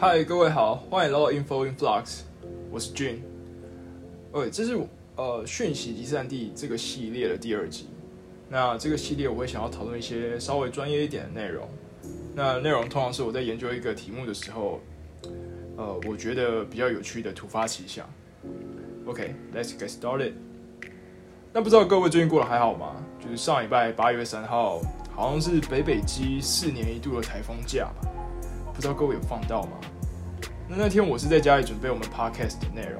嗨，各位好，欢迎来到 Info Influx，我是 Jun。OK，这是呃讯息集散地这个系列的第二集。那这个系列我会想要讨论一些稍微专业一点的内容。那内容通常是我在研究一个题目的时候，呃，我觉得比较有趣的突发奇想。OK，Let's get started。那不知道各位最近过得还好吗？就是上礼拜八月三号，好像是北北基四年一度的台风假吧。不知道各位有放到吗？那那天我是在家里准备我们 podcast 的内容，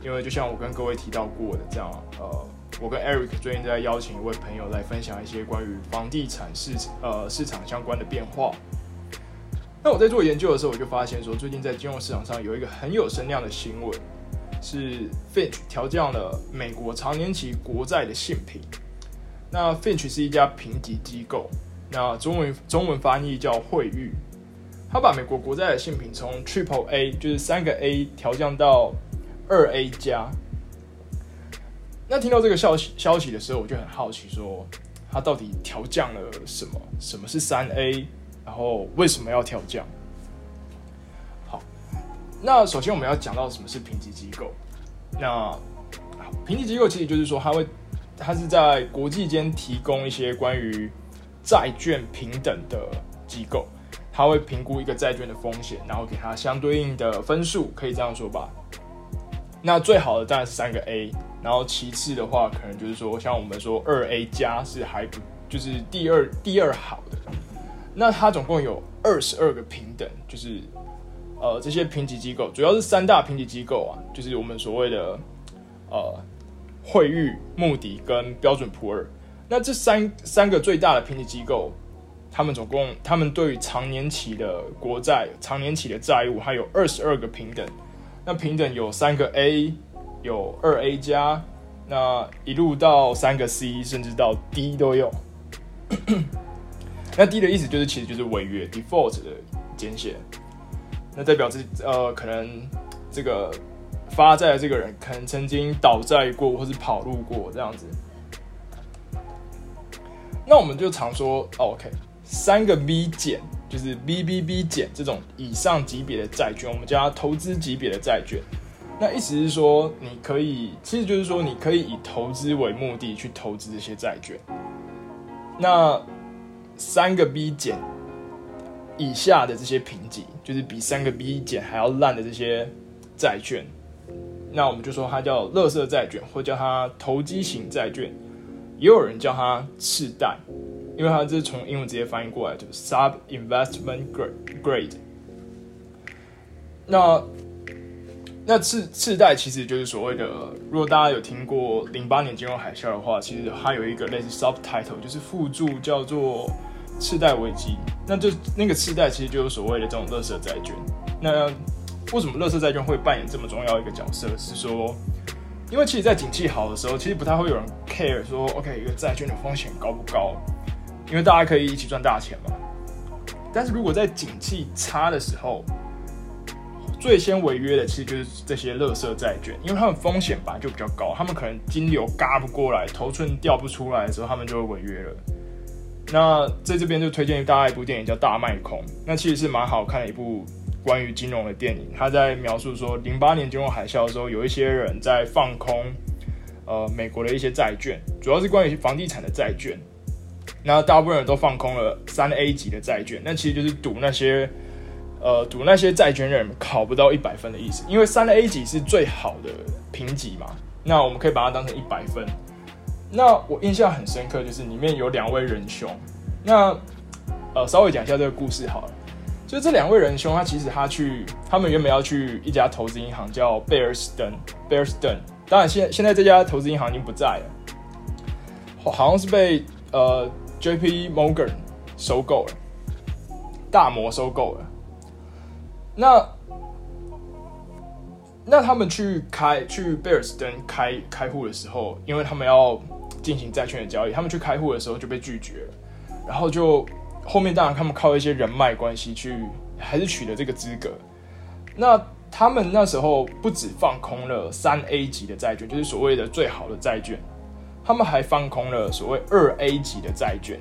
因为就像我跟各位提到过的，这样呃，我跟 Eric 最近在邀请一位朋友来分享一些关于房地产市呃市场相关的变化。那我在做研究的时候，我就发现说，最近在金融市场上有一个很有声量的新闻，是 Finch 调降了美国长年期国债的信评。那 Finch 是一家评级机构，那中文中文翻译叫惠誉。他把美国国债的信评从 Triple A 就是三个 A 调降到二 A 加。那听到这个消息消息的时候，我就很好奇，说他到底调降了什么？什么是三 A？然后为什么要调降？好，那首先我们要讲到什么是评级机构。那评级机构其实就是说，它会它是在国际间提供一些关于债券平等的机构。他会评估一个债券的风险，然后给他相对应的分数，可以这样说吧。那最好的当然是三个 A，然后其次的话，可能就是说像我们说二 A 加是还不就是第二第二好的。那它总共有二十二个平等，就是呃这些评级机构主要是三大评级机构啊，就是我们所谓的呃惠誉、穆迪跟标准普尔。那这三三个最大的评级机构。他们总共，他们对于长年期的国债、长年期的债务，还有二十二个平等。那平等有三个 A，有二 A 加，那一路到三个 C，甚至到 D 都有。那 D 的意思就是，其实就是违约 （default） 的简写。那代表这呃，可能这个发债的这个人，可能曾经倒债过，或是跑路过这样子。那我们就常说，OK。三个 B 减就是 BBB 减这种以上级别的债券，我们叫它投资级别的债券。那意思是说，你可以，其实就是说，你可以以投资为目的去投资这些债券。那三个 B 减以下的这些评级，就是比三个 B 减还要烂的这些债券，那我们就说它叫垃圾债券，或叫它投机型债券，也有人叫它次贷。因为它这是从英文直接翻译过来，就是 sub investment grade。那那次次贷其实就是所谓的，如果大家有听过零八年金融海啸的话，其实它有一个类似 subtitle，就是附注叫做次贷危机。那就那个次贷其实就是所谓的这种垃圾债券。那为什么垃圾债券会扮演这么重要一个角色？是说，因为其实，在景气好的时候，其实不太会有人 care 说，OK，一个债券的风险高不高？因为大家可以一起赚大钱嘛，但是如果在景气差的时候，最先违约的其实就是这些垃圾债券，因为他们风险本来就比较高，他们可能金流嘎不过来，头寸调不出来的时候，他们就会违约了。那在这边就推荐大家一部电影叫《大卖空》，那其实是蛮好看的一部关于金融的电影。他在描述说，零八年金融海啸的时候，有一些人在放空呃美国的一些债券，主要是关于房地产的债券。那大部分人都放空了三 A 级的债券，那其实就是赌那些，呃，赌那些债券人考不到一百分的意思。因为三 A 级是最好的评级嘛，那我们可以把它当成一百分。那我印象很深刻，就是里面有两位仁兄。那呃，稍微讲一下这个故事好了。就这两位仁兄，他其实他去，他们原本要去一家投资银行叫贝尔斯登，贝尔斯登。当然，现现在这家投资银行已经不在了，好像是被呃。J.P. Morgan 收购了，大摩收购了。那那他们去开去贝尔斯登开开户的时候，因为他们要进行债券的交易，他们去开户的时候就被拒绝了。然后就后面当然他们靠一些人脉关系去，还是取得这个资格。那他们那时候不止放空了三 A 级的债券，就是所谓的最好的债券。他们还放空了所谓二 A 级的债券，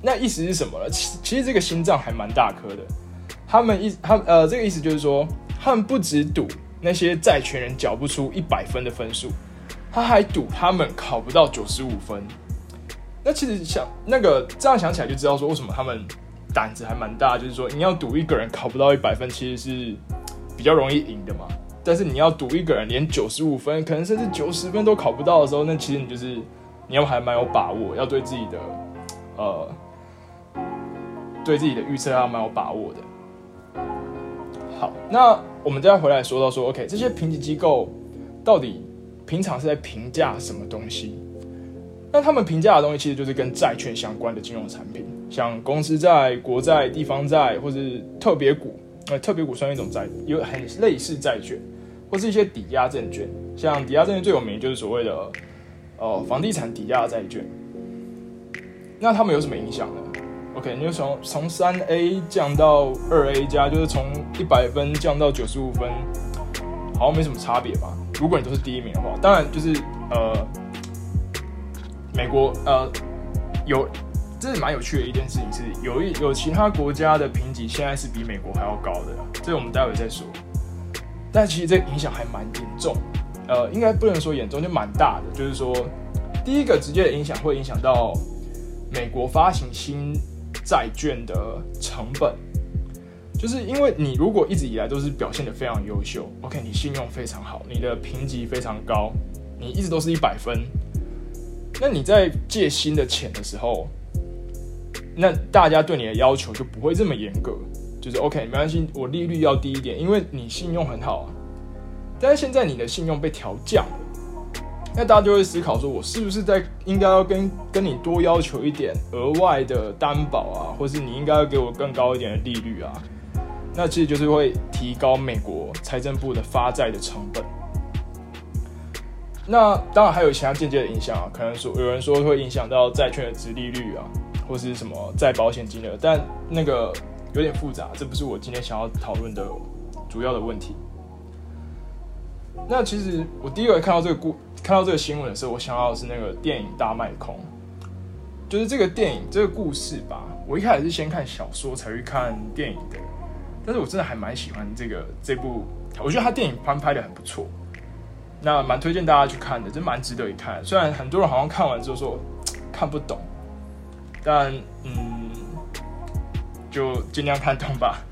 那意思是什么呢？其其实这个心脏还蛮大颗的。他们意他呃这个意思就是说，他们不只赌那些债权人缴不出一百分的分数，他还赌他们考不到九十五分。那其实想那个这样想起来就知道说，为什么他们胆子还蛮大，就是说你要赌一个人考不到一百分，其实是比较容易赢的嘛。但是你要赌一个人连九十五分，可能甚至九十分都考不到的时候，那其实你就是你要还蛮有把握，要对自己的呃对自己的预测要蛮有把握的。好，那我们再回来说到说，OK，这些评级机构到底平常是在评价什么东西？那他们评价的东西其实就是跟债券相关的金融产品，像公司债、国债、地方债，或是特别股。呃，特别股算一种债，有很类似债券，或是一些抵押证券。像抵押证券最有名就是所谓的呃房地产抵押债券。那他们有什么影响呢？OK，你就从从三 A 降到二 A 加，就是从一百分降到九十五分，好像没什么差别吧？如果你都是第一名的话，当然就是呃。美国呃有，这是蛮有趣的一件事情，是有一有其他国家的评级现在是比美国还要高的，这我们待会再说。但其实这影响还蛮严重，呃，应该不能说严重，就蛮大的。就是说，第一个直接的影响会影响到美国发行新债券的成本，就是因为你如果一直以来都是表现的非常优秀，OK，你信用非常好，你的评级非常高，你一直都是一百分。那你在借新的钱的时候，那大家对你的要求就不会这么严格，就是 OK，没关系，我利率要低一点，因为你信用很好啊。但是现在你的信用被调降了，那大家就会思考说，我是不是在应该要跟跟你多要求一点额外的担保啊，或是你应该要给我更高一点的利率啊？那其实就是会提高美国财政部的发债的成本。那当然还有其他间接的影响啊，可能说有人说会影响到债券的值利率啊，或是什么再保险金额，但那个有点复杂，这不是我今天想要讨论的主要的问题。那其实我第一个看到这个故看到这个新闻的时候，我想到的是那个电影《大卖空》，就是这个电影这个故事吧。我一开始是先看小说才去看电影的，但是我真的还蛮喜欢这个这部，我觉得他电影翻拍的很不错。那蛮推荐大家去看的，真蛮值得一看。虽然很多人好像看完之后说看不懂，但嗯，就尽量看懂吧。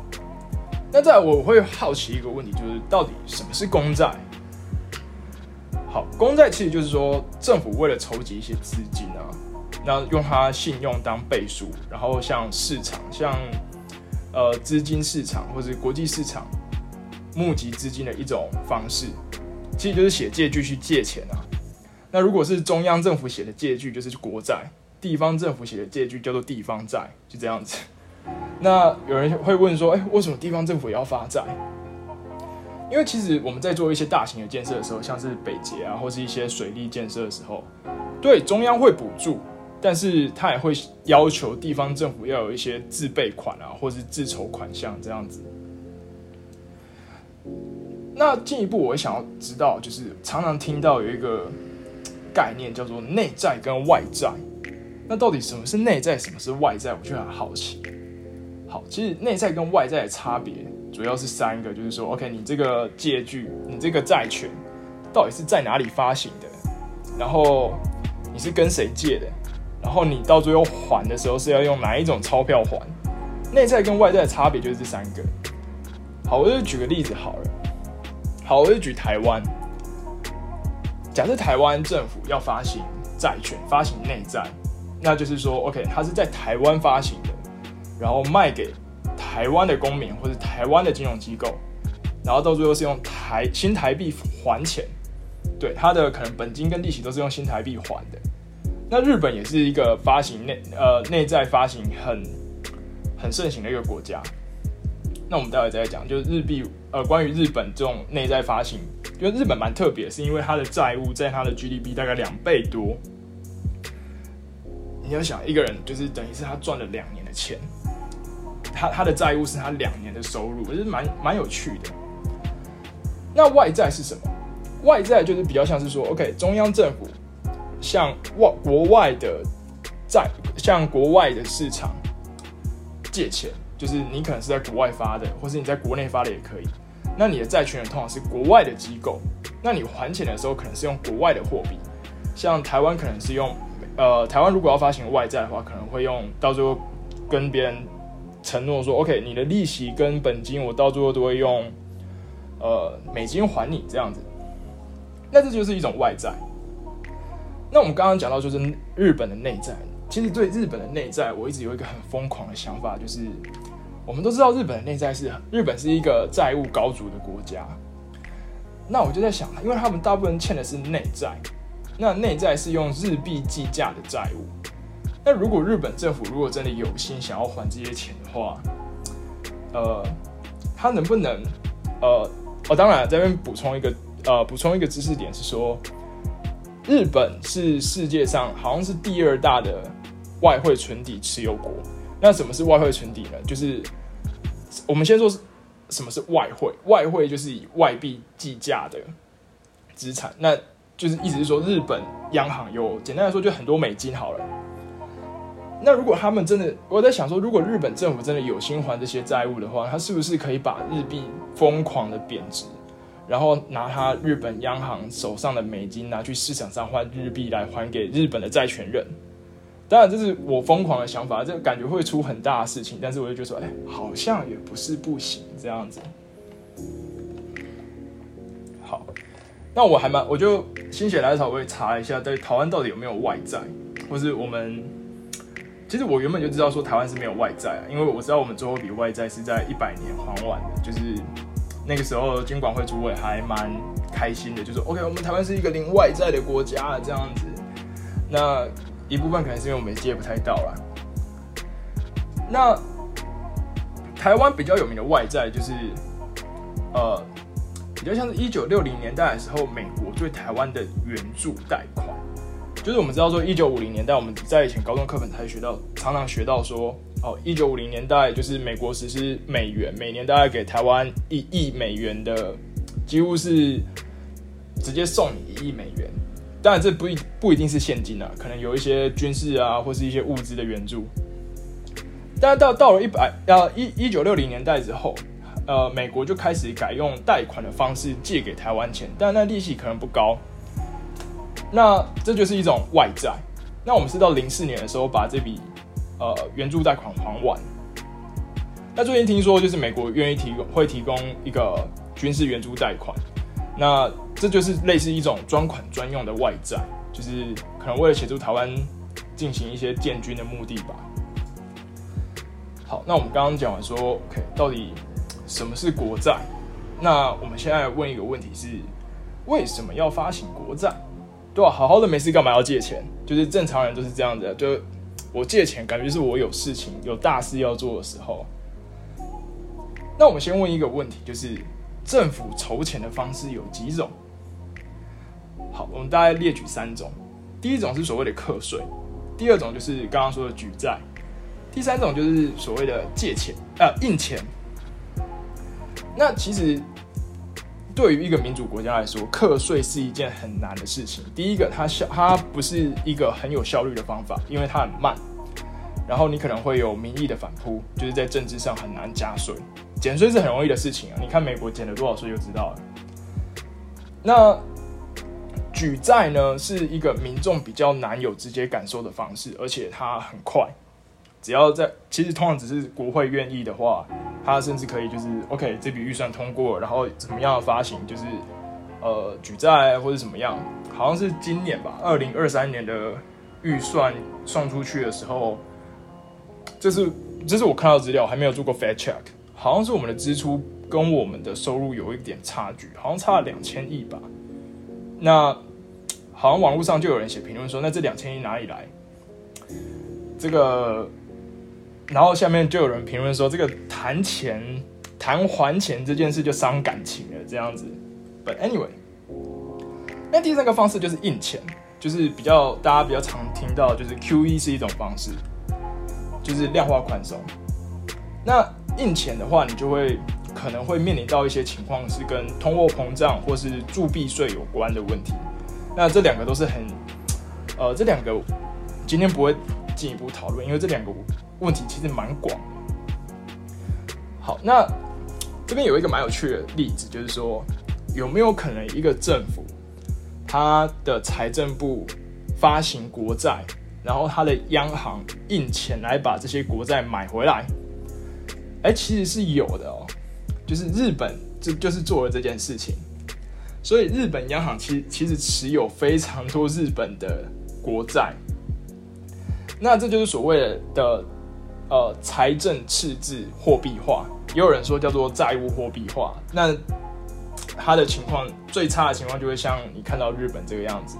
那再我会好奇一个问题，就是到底什么是公债？好，公债其实就是说政府为了筹集一些资金啊，那用它信用当背书，然后向市场，像呃资金市场或者国际市场募集资金的一种方式。其实就是写借据去借钱啊。那如果是中央政府写的借据，就是国债；地方政府写的借据叫做地方债，就这样子。那有人会问说：“哎，为什么地方政府也要发债？”因为其实我们在做一些大型的建设的时候，像是北捷啊，或是一些水利建设的时候，对中央会补助，但是他也会要求地方政府要有一些自备款啊，或是自筹款项这样子。那进一步，我想要知道，就是常常听到有一个概念叫做内债跟外债。那到底什么是内在，什么是外在？我就很好奇。好，其实内债跟外债的差别主要是三个，就是说，OK，你这个借据，你这个债权到底是在哪里发行的？然后你是跟谁借的？然后你到最后还的时候是要用哪一种钞票还？内债跟外债的差别就是这三个。好，我就举个例子好了。好，我就举台湾。假设台湾政府要发行债券、发行内债，那就是说，OK，它是在台湾发行的，然后卖给台湾的公民或者台湾的金融机构，然后到最后是用台新台币还钱。对，它的可能本金跟利息都是用新台币还的。那日本也是一个发行内呃内在发行很很盛行的一个国家。那我们待会再讲，就是日币，呃，关于日本这种内在发行，因为日本蛮特别，是因为它的债务在它的 GDP 大概两倍多。你要想一个人，就是等于是他赚了两年的钱，他他的债务是他两年的收入，我觉得蛮蛮有趣的。那外债是什么？外债就是比较像是说，OK，中央政府向外国外的债，向国外的市场借钱。就是你可能是在国外发的，或是你在国内发的也可以。那你的债权人通常是国外的机构，那你还钱的时候可能是用国外的货币，像台湾可能是用，呃，台湾如果要发行外债的话，可能会用到最后跟别人承诺说，OK，你的利息跟本金我到最后都会用，呃，美金还你这样子。那这就是一种外债。那我们刚刚讲到就是日本的内债，其实对日本的内债，我一直有一个很疯狂的想法，就是我们都知道日本的内债是日本是一个债务高筑的国家。那我就在想，因为他们大部分欠的是内债，那内债是用日币计价的债务。那如果日本政府如果真的有心想要还这些钱的话，呃，他能不能呃，哦，当然这边补充一个呃，补充一个知识点是说。日本是世界上好像是第二大的外汇存底持有国。那什么是外汇存底呢？就是我们先说什么是外汇。外汇就是以外币计价的资产。那就是意思是说，日本央行有简单来说就很多美金好了。那如果他们真的，我在想说，如果日本政府真的有心还这些债务的话，他是不是可以把日币疯狂的贬值？然后拿他日本央行手上的美金拿去市场上换日币来还给日本的债权人，当然这是我疯狂的想法，这感觉会出很大的事情，但是我就觉得说，哎，好像也不是不行这样子。那我还蛮，我就心血来潮，我会查一下在台湾到底有没有外债，或是我们，其实我原本就知道说台湾是没有外债啊，因为我知道我们最后一笔外债是在一百年还完的，就是。那个时候，金管会主委还蛮开心的，就说：“OK，我们台湾是一个零外债的国家，这样子。”那一部分可能是因为我们借不太到了。那台湾比较有名的外债，就是呃，比较像是一九六零年代的时候，美国对台湾的援助贷款。就是我们知道说，一九五零年代我们在以前高中课本才学到，常常学到说。哦，一九五零年代就是美国实施美元，每年大概给台湾一亿美元的，几乎是直接送你一亿美元。当然，这不一不一定是现金啊，可能有一些军事啊，或是一些物资的援助。但到到了一百呃一一九六零年代之后，呃，美国就开始改用贷款的方式借给台湾钱，但那利息可能不高。那这就是一种外债。那我们是到零四年的时候把这笔。呃，援助贷款还完。那最近听说，就是美国愿意提供，会提供一个军事援助贷款。那这就是类似一种专款专用的外债，就是可能为了协助台湾进行一些建军的目的吧。好，那我们刚刚讲完说，OK，到底什么是国债？那我们现在问一个问题是，为什么要发行国债？对吧？好好的没事干嘛要借钱？就是正常人都是这样的，就。我借钱，感觉是我有事情、有大事要做的时候。那我们先问一个问题，就是政府筹钱的方式有几种？好，我们大概列举三种。第一种是所谓的课税，第二种就是刚刚说的举债，第三种就是所谓的借钱啊印钱。那其实。对于一个民主国家来说，课税是一件很难的事情。第一个，它效它不是一个很有效率的方法，因为它很慢。然后你可能会有民意的反扑，就是在政治上很难加税。减税是很容易的事情啊，你看美国减了多少税就知道了。那举债呢，是一个民众比较难有直接感受的方式，而且它很快。只要在，其实通常只是国会愿意的话，他甚至可以就是 OK，这笔预算通过，然后怎么样发行，就是呃举债或者怎么样，好像是今年吧，二零二三年的预算送出去的时候，这是这是我看到资料，还没有做过 fact check，好像是我们的支出跟我们的收入有一点差距，好像差了两千亿吧。那好像网络上就有人写评论说，那这两千亿哪里来？这个。然后下面就有人评论说，这个谈钱、谈还钱这件事就伤感情了，这样子。But anyway，那第三个方式就是印钱，就是比较大家比较常听到，就是 QE 是一种方式，就是量化宽松。那印钱的话，你就会可能会面临到一些情况，是跟通货膨胀或是铸币税有关的问题。那这两个都是很，呃，这两个今天不会进一步讨论，因为这两个。问题其实蛮广。好，那这边有一个蛮有趣的例子，就是说有没有可能一个政府，它的财政部发行国债，然后它的央行印钱来把这些国债买回来？哎，其实是有的哦，就是日本就就是做了这件事情，所以日本央行其其实持有非常多日本的国债，那这就是所谓的呃财政赤字货币化，也有人说叫做债务货币化。那它的情况最差的情况就会像你看到日本这个样子，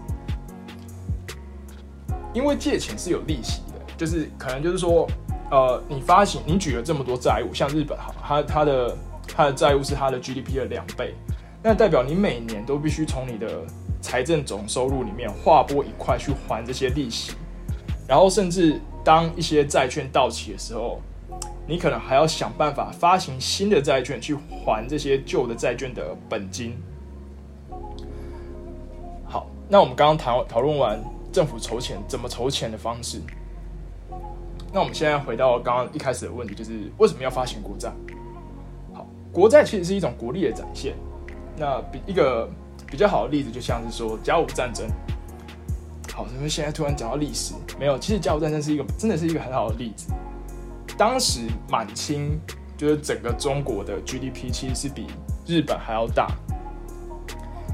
因为借钱是有利息的，就是可能就是说。呃，你发行，你举了这么多债务，像日本哈，它它的它的债务是它的 GDP 的两倍，那代表你每年都必须从你的财政总收入里面划拨一块去还这些利息，然后甚至当一些债券到期的时候，你可能还要想办法发行新的债券去还这些旧的债券的本金。好，那我们刚刚讨讨论完政府筹钱怎么筹钱的方式。那我们现在回到刚刚一开始的问题，就是为什么要发行国债？好，国债其实是一种国力的展现。那比一个比较好的例子，就像是说甲午战争。好，因为现在突然讲到历史，没有，其实甲午战争是一个真的是一个很好的例子。当时满清就是整个中国的 GDP 其实是比日本还要大，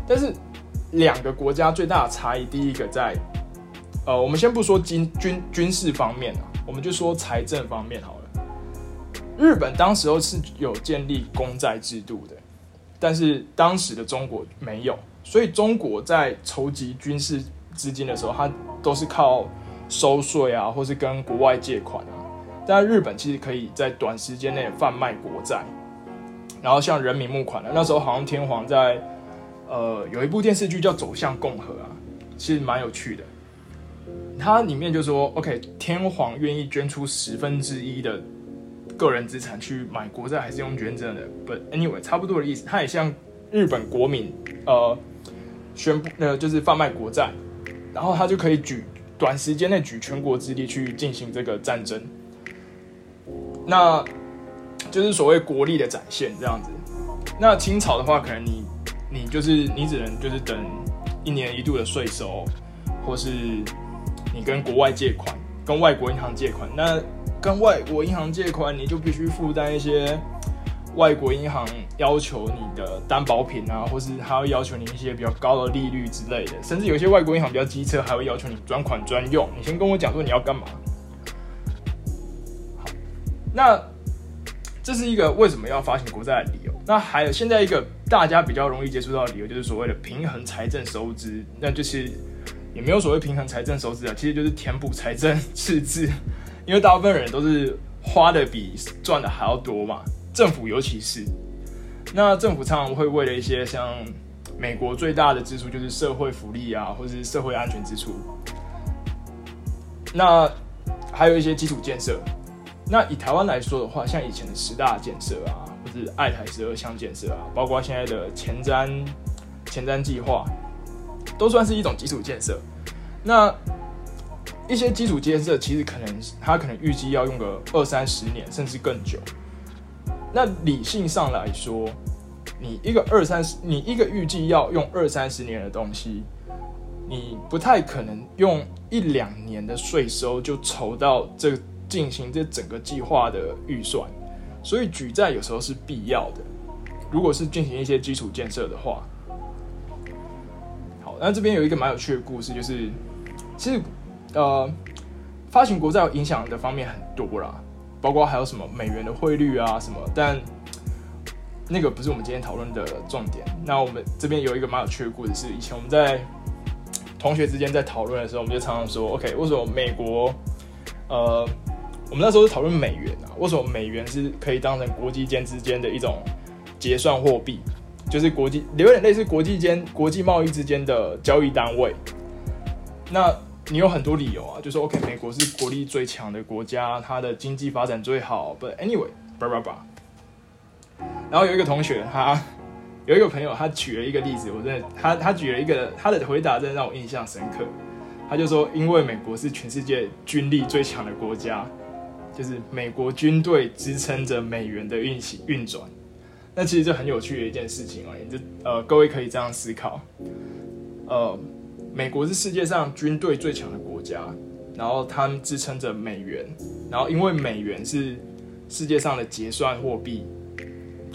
但是两个国家最大的差异，第一个在呃，我们先不说军军军事方面啊。我们就说财政方面好了。日本当时候是有建立公债制度的，但是当时的中国没有，所以中国在筹集军事资金的时候，它都是靠收税啊，或是跟国外借款啊。但日本其实可以在短时间内贩卖国债，然后向人民募款的。那时候好像天皇在呃有一部电视剧叫《走向共和》啊，其实蛮有趣的。它里面就说，OK，天皇愿意捐出十分之一的个人资产去买国债，还是用捐赠的？But anyway，差不多的意思。它也向日本国民呃宣布，呃，就是贩卖国债，然后他就可以举短时间内举全国之力去进行这个战争。那就是所谓国力的展现这样子。那清朝的话，可能你你就是你只能就是等一年一度的税收，或是。你跟国外借款，跟外国银行借款，那跟外国银行借款，你就必须负担一些外国银行要求你的担保品啊，或是还会要求你一些比较高的利率之类的，甚至有些外国银行比较机车，还会要求你专款专用。你先跟我讲说你要干嘛？好，那这是一个为什么要发行国债的理由。那还有现在一个大家比较容易接触到的理由，就是所谓的平衡财政收支，那就是。也没有所谓平衡财政收支啊，其实就是填补财政赤字，因为大部分人都是花的比赚的还要多嘛。政府尤其是，那政府常常会为了一些像美国最大的支出就是社会福利啊，或者是社会安全支出，那还有一些基础建设。那以台湾来说的话，像以前的十大建设啊，或者爱台十二项建设啊，包括现在的前瞻前瞻计划。都算是一种基础建设。那一些基础建设其实可能它可能预计要用个二三十年，甚至更久。那理性上来说，你一个二三十，你一个预计要用二三十年的东西，你不太可能用一两年的税收就筹到这进行这整个计划的预算。所以举债有时候是必要的。如果是进行一些基础建设的话。好那这边有一个蛮有趣的故事，就是其实呃，发行国债影响的方面很多啦，包括还有什么美元的汇率啊什么，但那个不是我们今天讨论的重点。那我们这边有一个蛮有趣的故事，是以前我们在同学之间在讨论的时候，我们就常常说，OK，为什么美国呃，我们那时候是讨论美元啊，为什么美元是可以当成国际间之间的一种结算货币？就是国际有点类似国际间国际贸易之间的交易单位。那你有很多理由啊，就说 OK，美国是国力最强的国家，它的经济发展最好。But anyway，叭叭叭。然后有一个同学，他有一个朋友，他举了一个例子，我真的，他他举了一个他的回答，真的让我印象深刻。他就说，因为美国是全世界军力最强的国家，就是美国军队支撑着美元的运行运转。那其实这很有趣的一件事情哦，就呃，各位可以这样思考，呃，美国是世界上军队最强的国家，然后他们支撑着美元，然后因为美元是世界上的结算货币，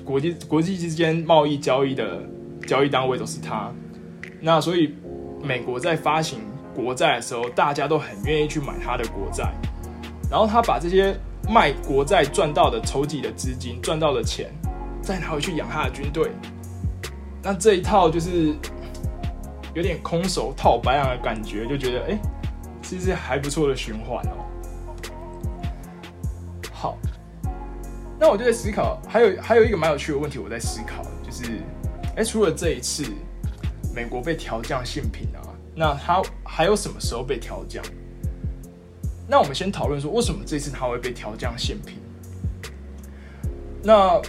国际国际之间贸易交易的交易单位都是它，那所以美国在发行国债的时候，大家都很愿意去买它的国债，然后他把这些卖国债赚到的筹集的资金赚到的钱。再拿回去养他的军队，那这一套就是有点空手套白狼的感觉，就觉得哎，其实还不错的循环哦。好，那我就在思考，还有还有一个蛮有趣的问题，我在思考，就是哎，除了这一次美国被调降性品啊，那它还有什么时候被调降？那我们先讨论说，为什么这次它会被调降性品？那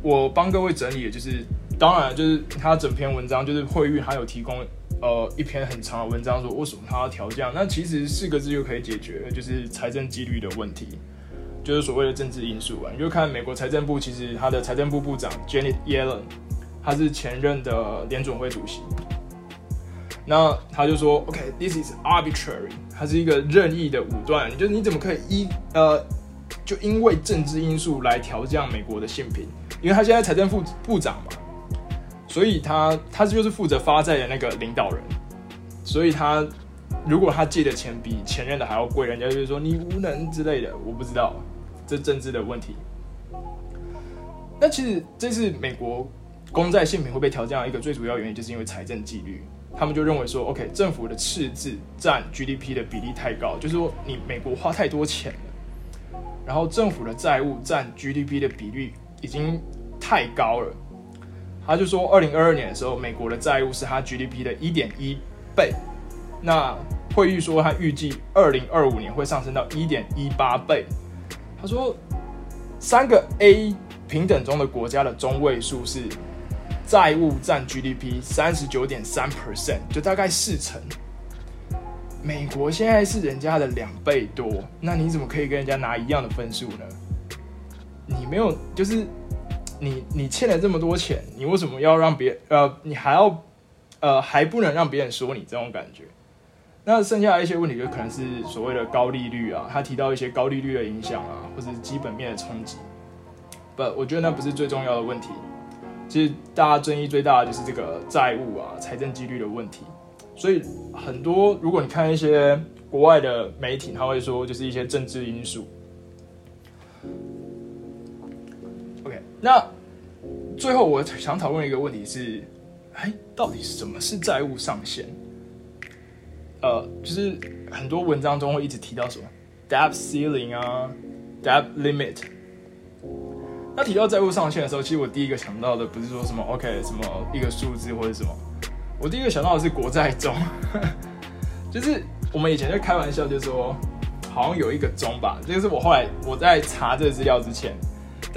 我帮各位整理的就是，当然就是他整篇文章就是会议，他有提供呃一篇很长的文章，说为什么他要调降。那其实四个字就可以解决，就是财政纪律的问题，就是所谓的政治因素啊。你就看美国财政部，其实他的财政部部长 Janet Yellen，他是前任的联准会主席，那他就说，OK，this is arbitrary，它是一个任意的武断，就是你怎么可以一呃，就因为政治因素来调降美国的性平？因为他现在财政部部长嘛，所以他他就是负责发债的那个领导人，所以他如果他借的钱比前任的还要贵，人家就是说你无能之类的，我不知道这政治的问题。那其实这是美国公债性品会被调降一个最主要原因，就是因为财政纪律，他们就认为说，OK，政府的赤字占 GDP 的比例太高，就是说你美国花太多钱了，然后政府的债务占 GDP 的比率。已经太高了，他就说，二零二二年的时候，美国的债务是他 GDP 的一点一倍。那会议说，他预计二零二五年会上升到一点一八倍。他说，三个 A 平等中的国家的中位数是债务占 GDP 三十九点三 percent，就大概四成。美国现在是人家的两倍多，那你怎么可以跟人家拿一样的分数呢？你没有，就是你你欠了这么多钱，你为什么要让别呃，你还要呃，还不能让别人说你这种感觉？那剩下一些问题就可能是所谓的高利率啊，他提到一些高利率的影响啊，或者基本面的冲击。不，我觉得那不是最重要的问题。其实大家争议最大的就是这个债务啊、财政纪律的问题。所以很多，如果你看一些国外的媒体，他会说就是一些政治因素。那最后我想讨论一个问题是，哎，到底什么是债务上限？呃，就是很多文章中会一直提到什么 debt ceiling 啊，debt limit。那提到债务上限的时候，其实我第一个想到的不是说什么 OK 什么一个数字或者什么，我第一个想到的是国债中，就是我们以前就开玩笑就说，好像有一个中吧，这个是我后来我在查这个资料之前。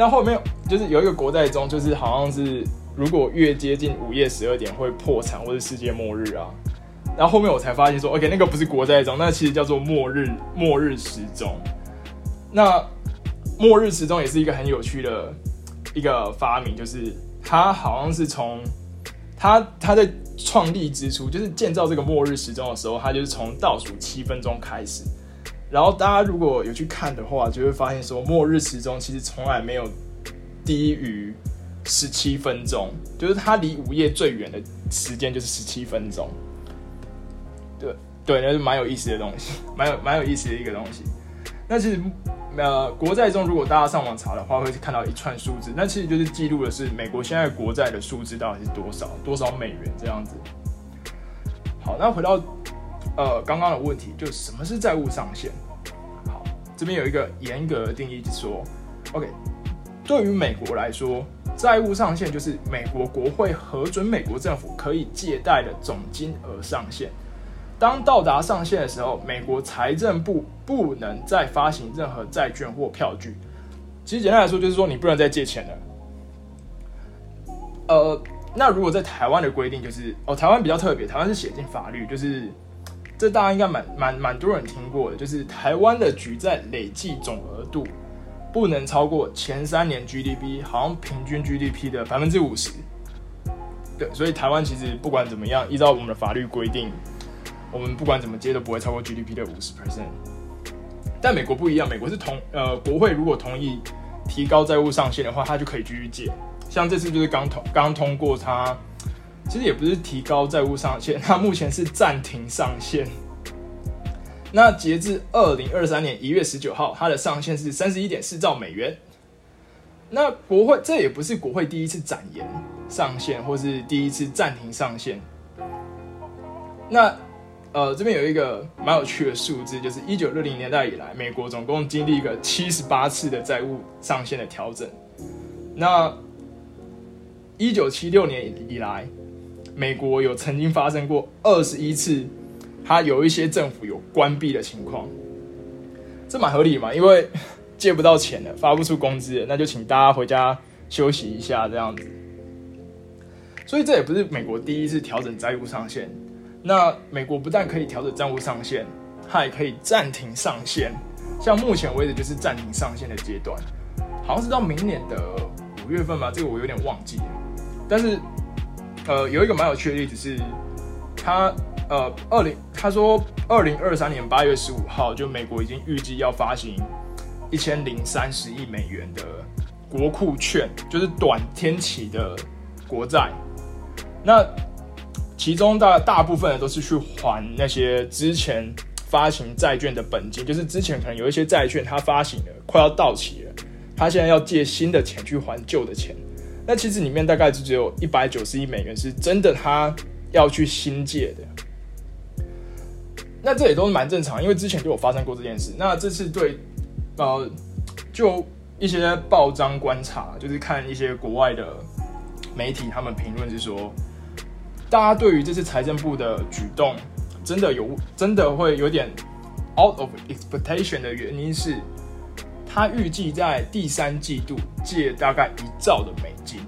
但后面就是有一个国债中，就是好像是如果越接近午夜十二点会破产或者世界末日啊。然后后面我才发现说，OK，那个不是国债中，那其实叫做末日末日时钟。那末日时钟也是一个很有趣的一个发明，就是它好像是从它它在创立之初，就是建造这个末日时钟的时候，它就是从倒数七分钟开始。然后大家如果有去看的话，就会发现说，末日时钟其实从来没有低于十七分钟，就是它离午夜最远的时间就是十七分钟。对对，那是蛮有意思的东西，蛮有蛮有意思的一个东西。那其实呃，国债中如果大家上网查的话，会看到一串数字，那其实就是记录的是美国现在国债的数字到底是多少，多少美元这样子。好，那回到。呃，刚刚的问题就是什么是债务上限？好，这边有一个严格的定义，就是说，OK，对于美国来说，债务上限就是美国国会核准美国政府可以借贷的总金额上限。当到达上限的时候，美国财政部不能再发行任何债券或票据。其实简单来说，就是说你不能再借钱了。呃，那如果在台湾的规定就是，哦，台湾比较特别，台湾是写进法律，就是。这大家应该蛮蛮蛮多人听过的，就是台湾的举债累计总额度不能超过前三年 GDP，好像平均 GDP 的百分之五十。对，所以台湾其实不管怎么样，依照我们的法律规定，我们不管怎么接都不会超过 GDP 的五十 percent。但美国不一样，美国是同呃国会如果同意提高债务上限的话，它就可以继续借。像这次就是刚通刚通过，它其实也不是提高债务上限，它目前是暂停上限。那截至二零二三年一月十九号，它的上限是三十一点四兆美元。那国会这也不是国会第一次展延上限，或是第一次暂停上限。那呃，这边有一个蛮有趣的数字，就是一九六零年代以来，美国总共经历一个七十八次的债务上限的调整。那一九七六年以来，美国有曾经发生过二十一次，它有一些政府有关闭的情况，这蛮合理嘛？因为借不到钱了，发不出工资，那就请大家回家休息一下这样子。所以这也不是美国第一次调整债务上限。那美国不但可以调整债务上限，它也可以暂停上限。像目前为止就是暂停上限的阶段，好像是到明年的五月份吧，这个我有点忘记了。但是，呃，有一个蛮有趣的例子是，他呃二零他说二零二三年八月十五号，就美国已经预计要发行一千零三十亿美元的国库券，就是短天期的国债。那其中大大部分的都是去还那些之前发行债券的本金，就是之前可能有一些债券它发行了快要到期了，他现在要借新的钱去还旧的钱。那其实里面大概就只有一百九十亿美元是真的他要去新借的。那这也都蛮正常，因为之前就有发生过这件事。那这次对呃，就一些报章观察，就是看一些国外的媒体他们评论是说。大家对于这次财政部的举动，真的有真的会有点 out of expectation 的原因是，他预计在第三季度借大概一兆的美金，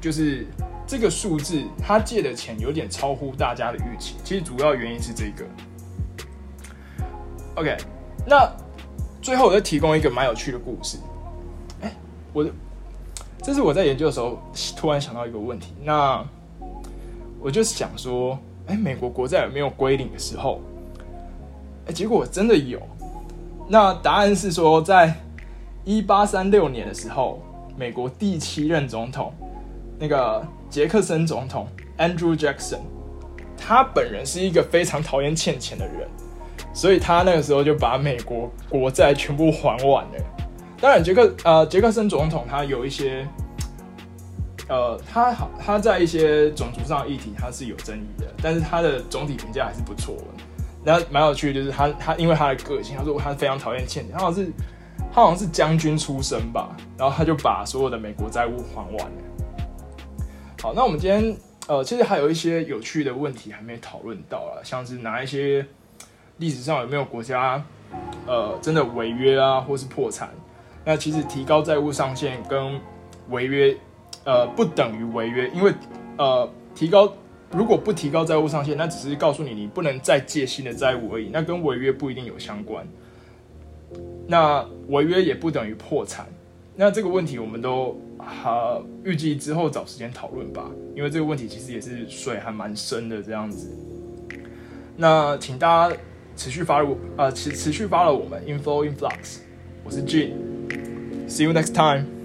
就是这个数字，他借的钱有点超乎大家的预期。其实主要原因是这个。OK，那最后我再提供一个蛮有趣的故事。哎，我这是我在研究的时候突然想到一个问题，那。我就想说，哎，美国国债有没有归零的时候？哎，结果真的有。那答案是说，在一八三六年的时候，美国第七任总统那个杰克森总统 Andrew Jackson，他本人是一个非常讨厌欠钱的人，所以他那个时候就把美国国债全部还完了。当然，杰克呃杰克森总统他有一些。呃，他好，他在一些种族上的议题他是有争议的，但是他的总体评价还是不错的。然后蛮有趣的，就是他他因为他的个性，他说他非常讨厌欠钱，他好像是他好像是将军出身吧，然后他就把所有的美国债务还完了。好，那我们今天呃，其实还有一些有趣的问题还没讨论到啊，像是哪一些历史上有没有国家呃真的违约啊，或是破产？那其实提高债务上限跟违约。呃，不等于违约，因为呃，提高如果不提高债务上限，那只是告诉你你不能再借新的债务而已，那跟违约不一定有相关。那违约也不等于破产，那这个问题我们都好预计之后找时间讨论吧，因为这个问题其实也是水还蛮深的这样子。那请大家持续发入呃持持续发了我们 inflow influx，我是 Jin，see you next time。